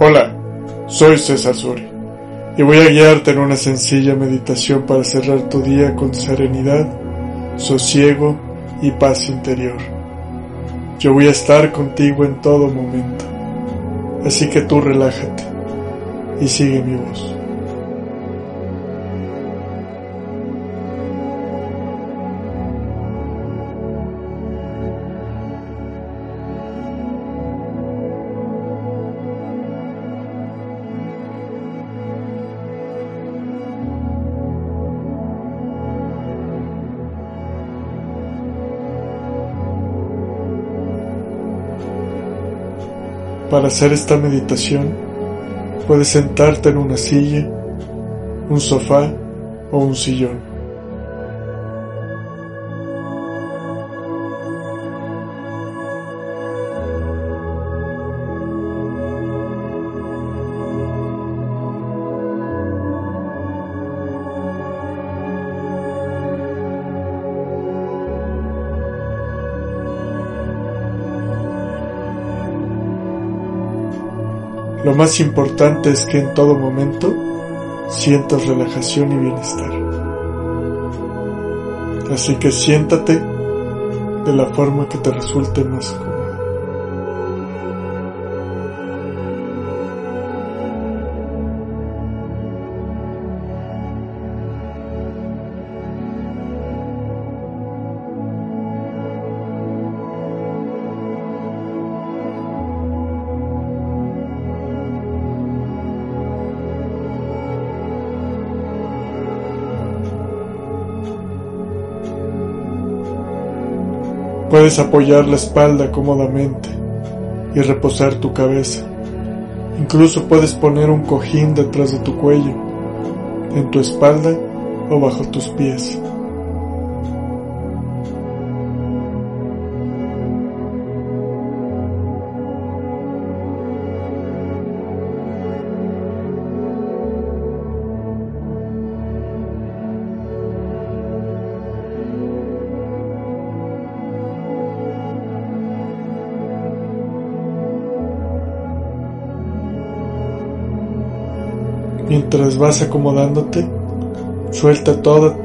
Hola, soy César Suri y voy a guiarte en una sencilla meditación para cerrar tu día con serenidad, sosiego y paz interior. Yo voy a estar contigo en todo momento, así que tú relájate y sigue mi voz. Para hacer esta meditación, puedes sentarte en una silla, un sofá o un sillón. Lo más importante es que en todo momento sientas relajación y bienestar. Así que siéntate de la forma que te resulte más cómoda. Puedes apoyar la espalda cómodamente y reposar tu cabeza. Incluso puedes poner un cojín detrás de tu cuello, en tu espalda o bajo tus pies. Mientras vas acomodándote, suelta toda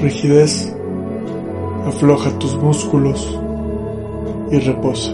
rigidez, afloja tus músculos y reposa.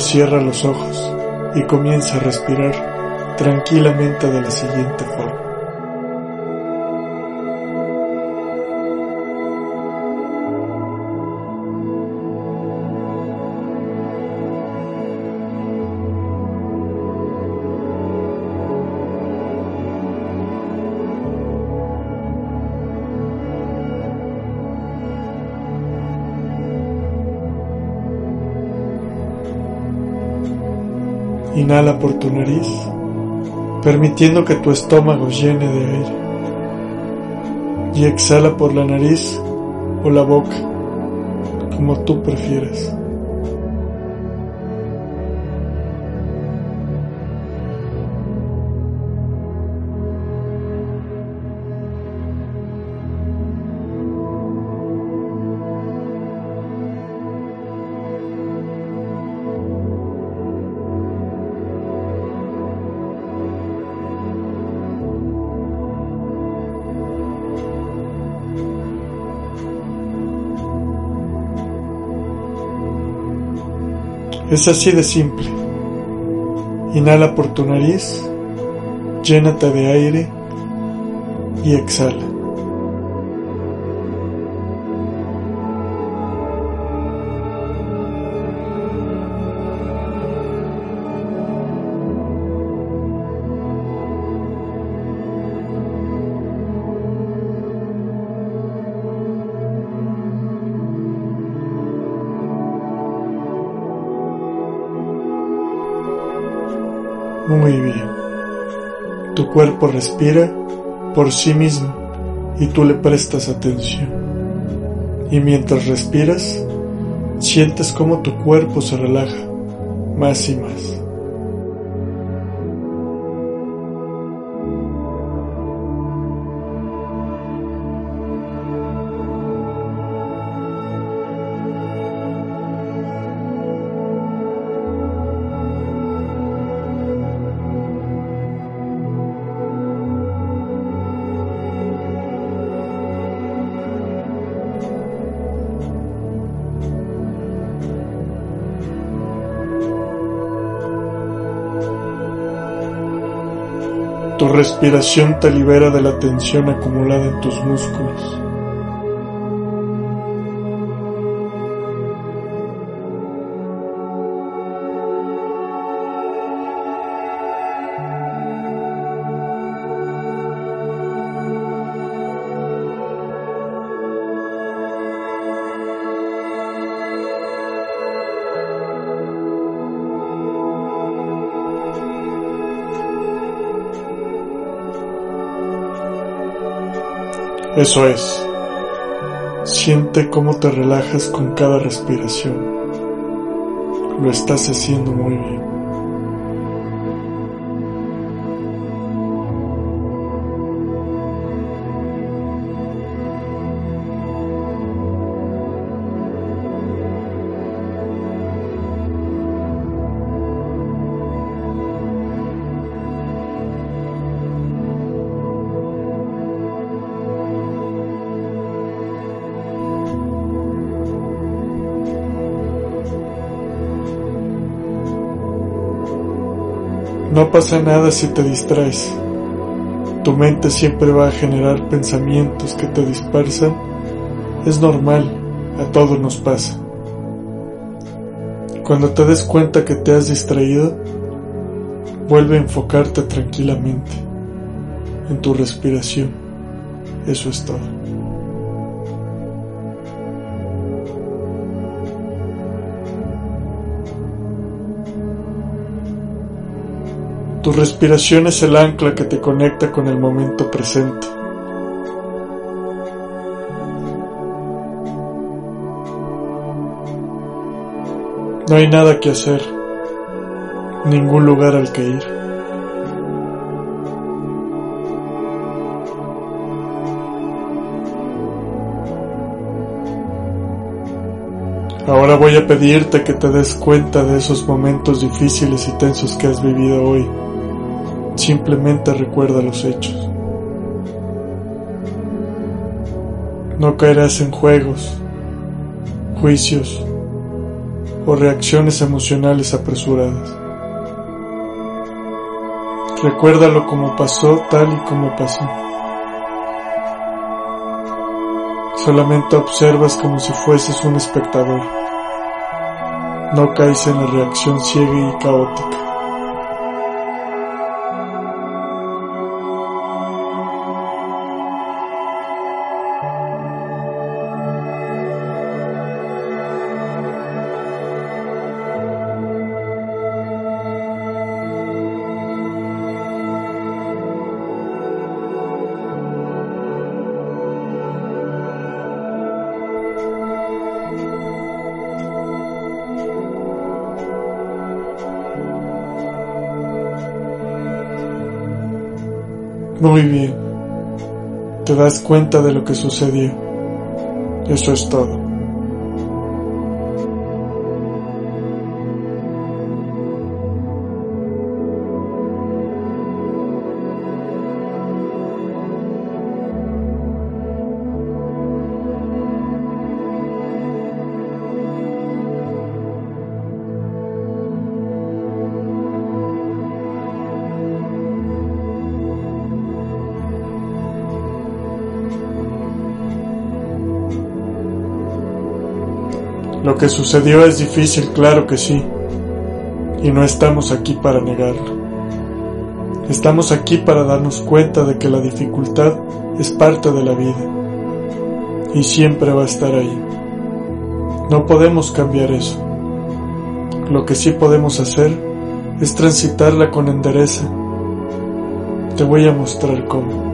Cierra los ojos y comienza a respirar tranquilamente de la siguiente forma. Inhala por tu nariz, permitiendo que tu estómago llene de aire. Y exhala por la nariz o la boca, como tú prefieras. Es así de simple. Inhala por tu nariz, llénate de aire y exhala. Muy bien. Tu cuerpo respira por sí mismo y tú le prestas atención. Y mientras respiras, sientes cómo tu cuerpo se relaja más y más. Respiración te libera de la tensión acumulada en tus músculos. Eso es. Siente cómo te relajas con cada respiración. Lo estás haciendo muy bien. No pasa nada si te distraes. Tu mente siempre va a generar pensamientos que te dispersan. Es normal, a todos nos pasa. Cuando te des cuenta que te has distraído, vuelve a enfocarte tranquilamente en tu respiración. Eso es todo. Tu respiración es el ancla que te conecta con el momento presente. No hay nada que hacer, ningún lugar al que ir. Ahora voy a pedirte que te des cuenta de esos momentos difíciles y tensos que has vivido hoy. Simplemente recuerda los hechos. No caerás en juegos, juicios o reacciones emocionales apresuradas. Recuérdalo como pasó tal y como pasó. Solamente observas como si fueses un espectador. No caes en la reacción ciega y caótica. Muy bien. Te das cuenta de lo que sucedió. Eso es todo. Lo que sucedió es difícil, claro que sí, y no estamos aquí para negarlo. Estamos aquí para darnos cuenta de que la dificultad es parte de la vida y siempre va a estar ahí. No podemos cambiar eso. Lo que sí podemos hacer es transitarla con endereza. Te voy a mostrar cómo.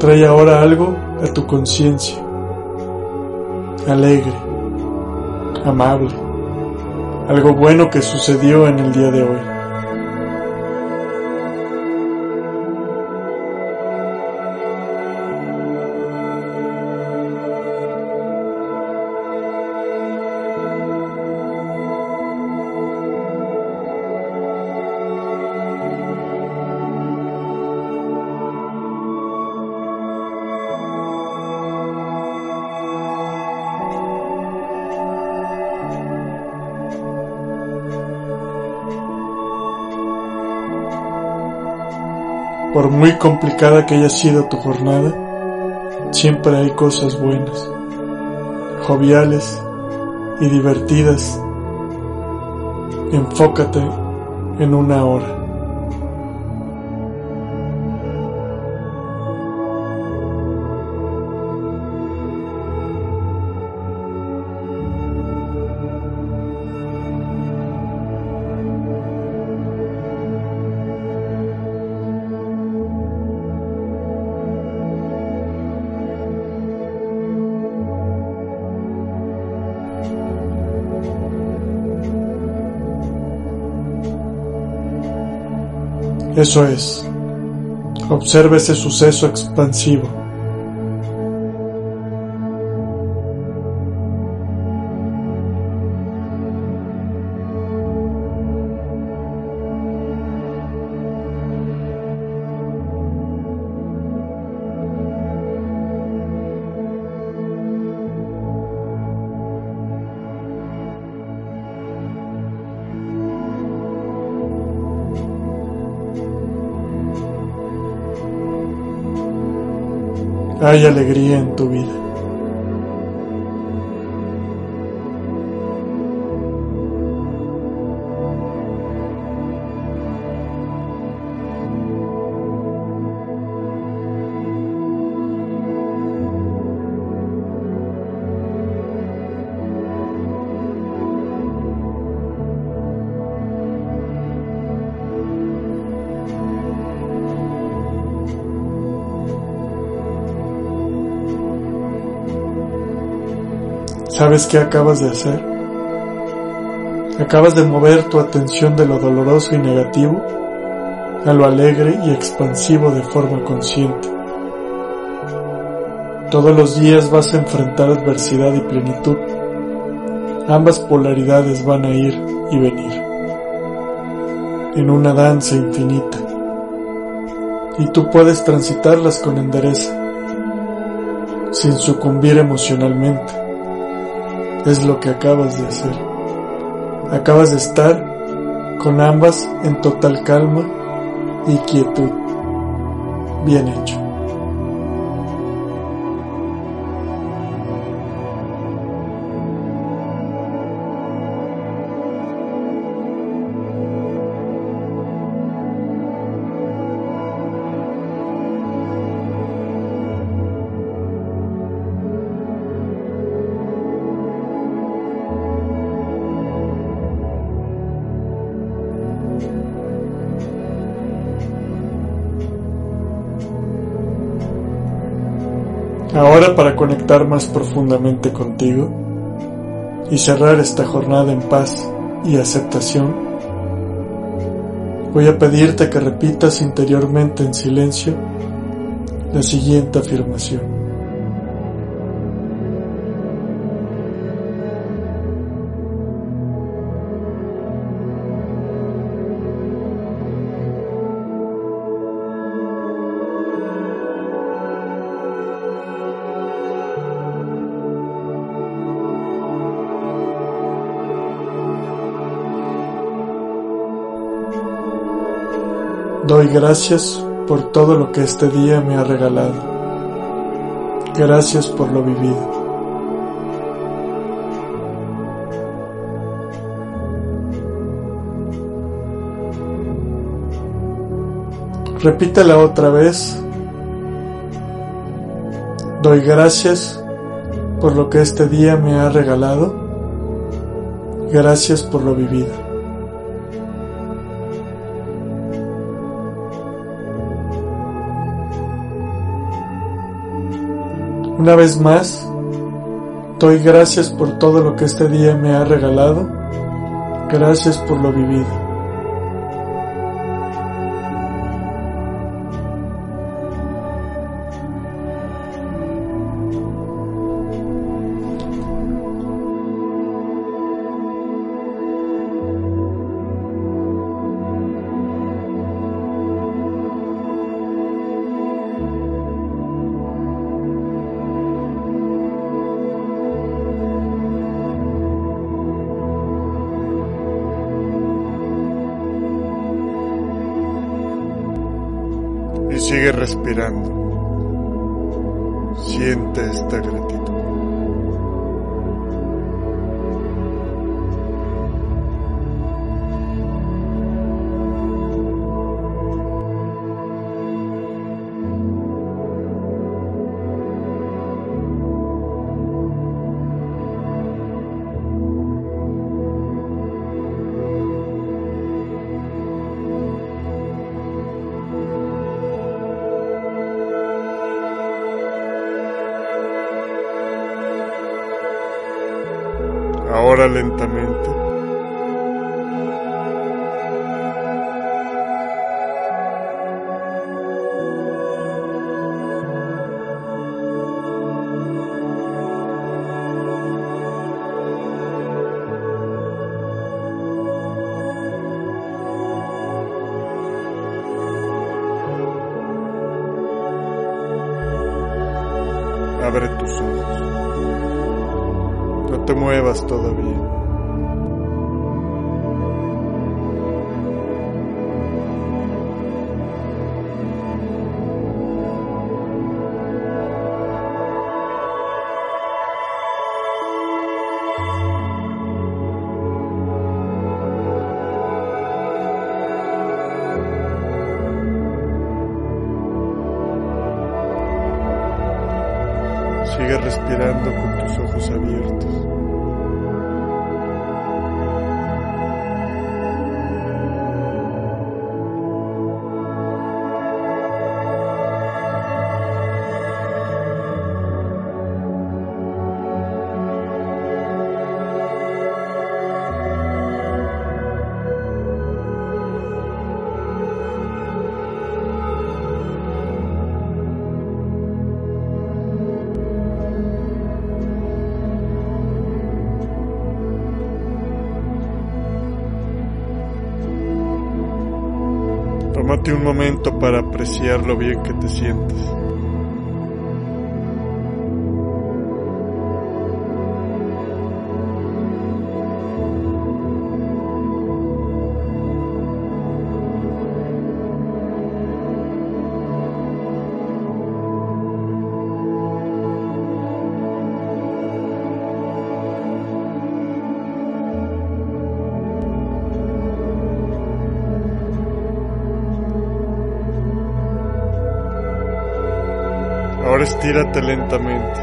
Trae ahora algo a tu conciencia, alegre, amable, algo bueno que sucedió en el día de hoy. Por muy complicada que haya sido tu jornada, siempre hay cosas buenas, joviales y divertidas. Enfócate en una hora. Eso es. Observe ese suceso expansivo. Hay alegría en tu vida. ¿Sabes qué acabas de hacer? Acabas de mover tu atención de lo doloroso y negativo a lo alegre y expansivo de forma consciente. Todos los días vas a enfrentar adversidad y plenitud. Ambas polaridades van a ir y venir en una danza infinita. Y tú puedes transitarlas con endereza, sin sucumbir emocionalmente es lo que acabas de hacer. Acabas de estar con ambas en total calma y quietud. Bien hecho. Ahora para conectar más profundamente contigo y cerrar esta jornada en paz y aceptación, voy a pedirte que repitas interiormente en silencio la siguiente afirmación. Doy gracias por todo lo que este día me ha regalado. Gracias por lo vivido. Repítela otra vez. Doy gracias por lo que este día me ha regalado. Gracias por lo vivido. Una vez más, doy gracias por todo lo que este día me ha regalado. Gracias por lo vivido. Respirando. Siente esta gratitud. Lentamente. Abre tus ojos. Te muevas todavía. Sigue respirando con tus ojos abiertos. Tómate un momento para apreciar lo bien que te sientes. Ahora estírate lentamente.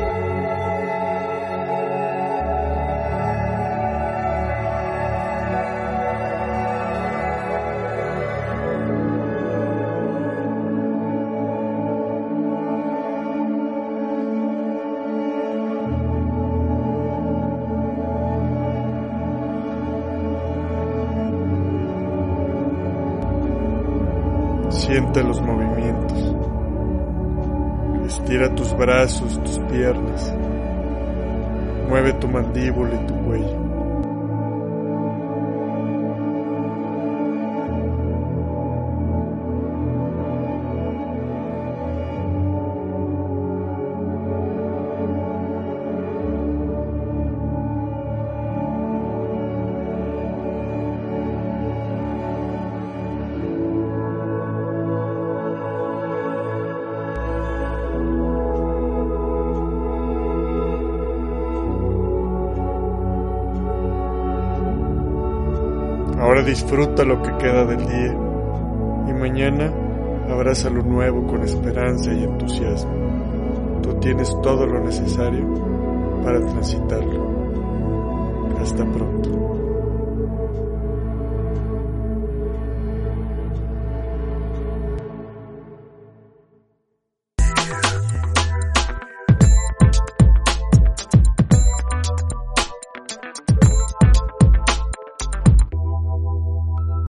Siente los movimientos. Estira tus brazos, tus piernas. Mueve tu mandíbula y tu cuello. Disfruta lo que queda del día y mañana abraza lo nuevo con esperanza y entusiasmo. Tú tienes todo lo necesario para transitarlo. Hasta pronto.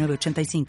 906985.